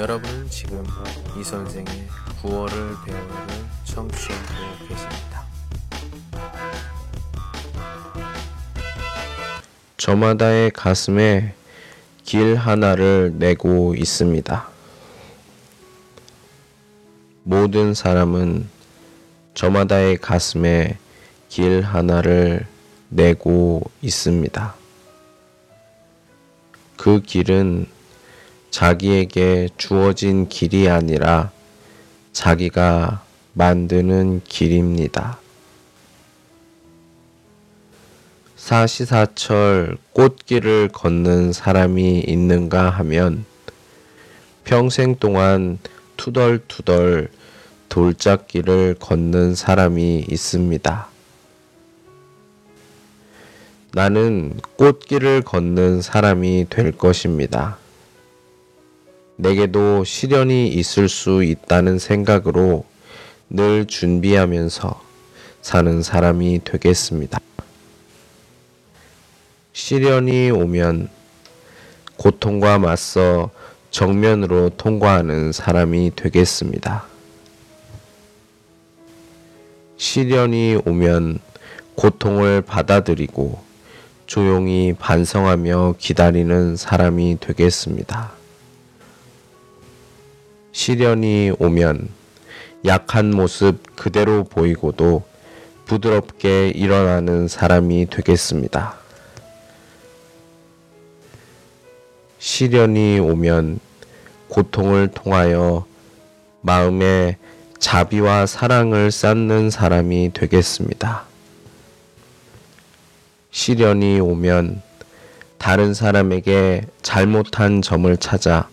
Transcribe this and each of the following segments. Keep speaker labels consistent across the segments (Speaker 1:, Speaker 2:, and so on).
Speaker 1: 여러분은 지금 이 선생의 구월을 배우를 청취하고 계십니다. 저마다의 가슴에 길 하나를 내고 있습니다. 모든 사람은 저마다의 가슴에 길 하나를 내고 있습니다. 그 길은 자기에게 주어진 길이 아니라 자기가 만드는 길입니다. 사시사철 꽃길을 걷는 사람이 있는가 하면 평생 동안 투덜투덜 돌짝길을 걷는 사람이 있습니다. 나는 꽃길을 걷는 사람이 될 것입니다. 내게도 시련이 있을 수 있다는 생각으로 늘 준비하면서 사는 사람이 되겠습니다. 시련이 오면 고통과 맞서 정면으로 통과하는 사람이 되겠습니다. 시련이 오면 고통을 받아들이고 조용히 반성하며 기다리는 사람이 되겠습니다. 시련이 오면 약한 모습 그대로 보이고도 부드럽게 일어나는 사람이 되겠습니다. 시련이 오면 고통을 통하여 마음에 자비와 사랑을 쌓는 사람이 되겠습니다. 시련이 오면 다른 사람에게 잘못한 점을 찾아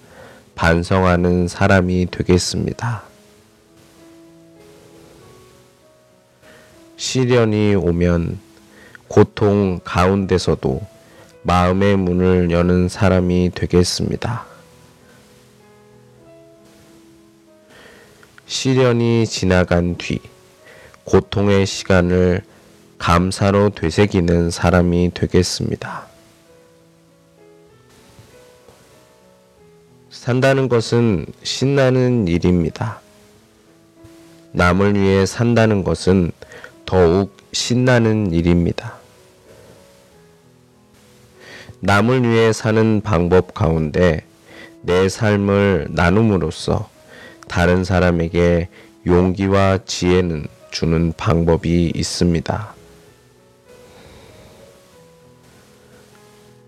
Speaker 1: 반성하는 사람이 되겠습니다. 시련이 오면 고통 가운데서도 마음의 문을 여는 사람이 되겠습니다. 시련이 지나간 뒤 고통의 시간을 감사로 되새기는 사람이 되겠습니다. 산다는 것은 신나는 일입니다. 남을 위해 산다는 것은 더욱 신나는 일입니다. 남을 위해 사는 방법 가운데 내 삶을 나눔으로써 다른 사람에게 용기와 지혜는 주는 방법이 있습니다.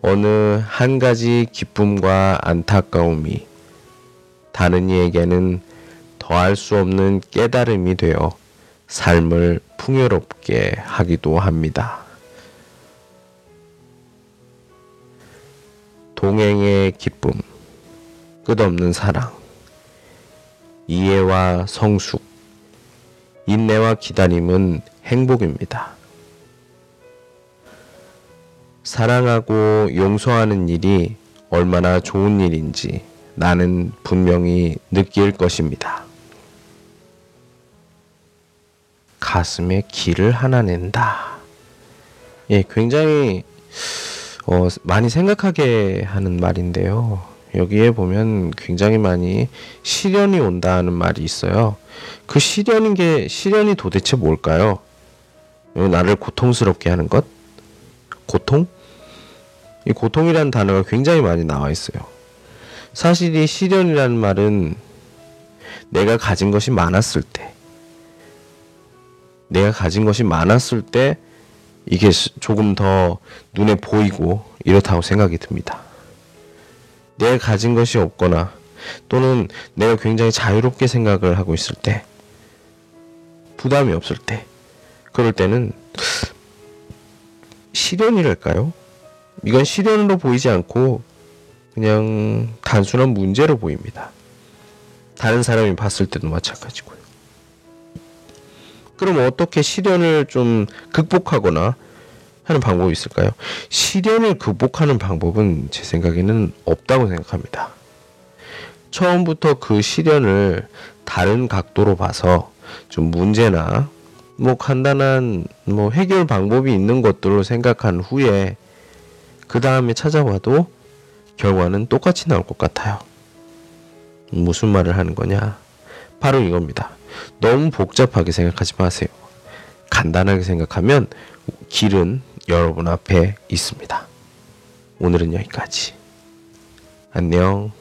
Speaker 1: 어느 한 가지 기쁨과 안타까움이 다른 이에게는 더할 수 없는 깨달음이 되어 삶을 풍요롭게 하기도 합니다. 동행의 기쁨, 끝없는 사랑, 이해와 성숙, 인내와 기다림은 행복입니다. 사랑하고 용서하는 일이 얼마나 좋은 일인지 나는 분명히 느낄 것입니다. 가슴에 길을 하나 낸다. 예, 굉장히 어, 많이 생각하게 하는 말인데요. 여기에 보면 굉장히 많이 시련이 온다는 말이 있어요. 그 시련인 게 시련이 도대체 뭘까요? 나를 고통스럽게 하는 것? 고통? 이 고통이라는 단어가 굉장히 많이 나와 있어요. 사실 이 시련이라는 말은 내가 가진 것이 많았을 때, 내가 가진 것이 많았을 때 이게 조금 더 눈에 보이고 이렇다고 생각이 듭니다. 내가 가진 것이 없거나 또는 내가 굉장히 자유롭게 생각을 하고 있을 때, 부담이 없을 때, 그럴 때는 시련이랄까요? 이건 시련으로 보이지 않고 그냥 단순한 문제로 보입니다. 다른 사람이 봤을 때도 마찬가지고요. 그럼 어떻게 시련을 좀 극복하거나 하는 방법이 있을까요? 시련을 극복하는 방법은 제 생각에는 없다고 생각합니다. 처음부터 그 시련을 다른 각도로 봐서 좀 문제나 뭐 간단한 뭐 해결 방법이 있는 것들로 생각한 후에 그 다음에 찾아봐도 결과는 똑같이 나올 것 같아요. 무슨 말을 하는 거냐? 바로 이겁니다. 너무 복잡하게 생각하지 마세요. 간단하게 생각하면 길은 여러분 앞에 있습니다. 오늘은 여기까지. 안녕.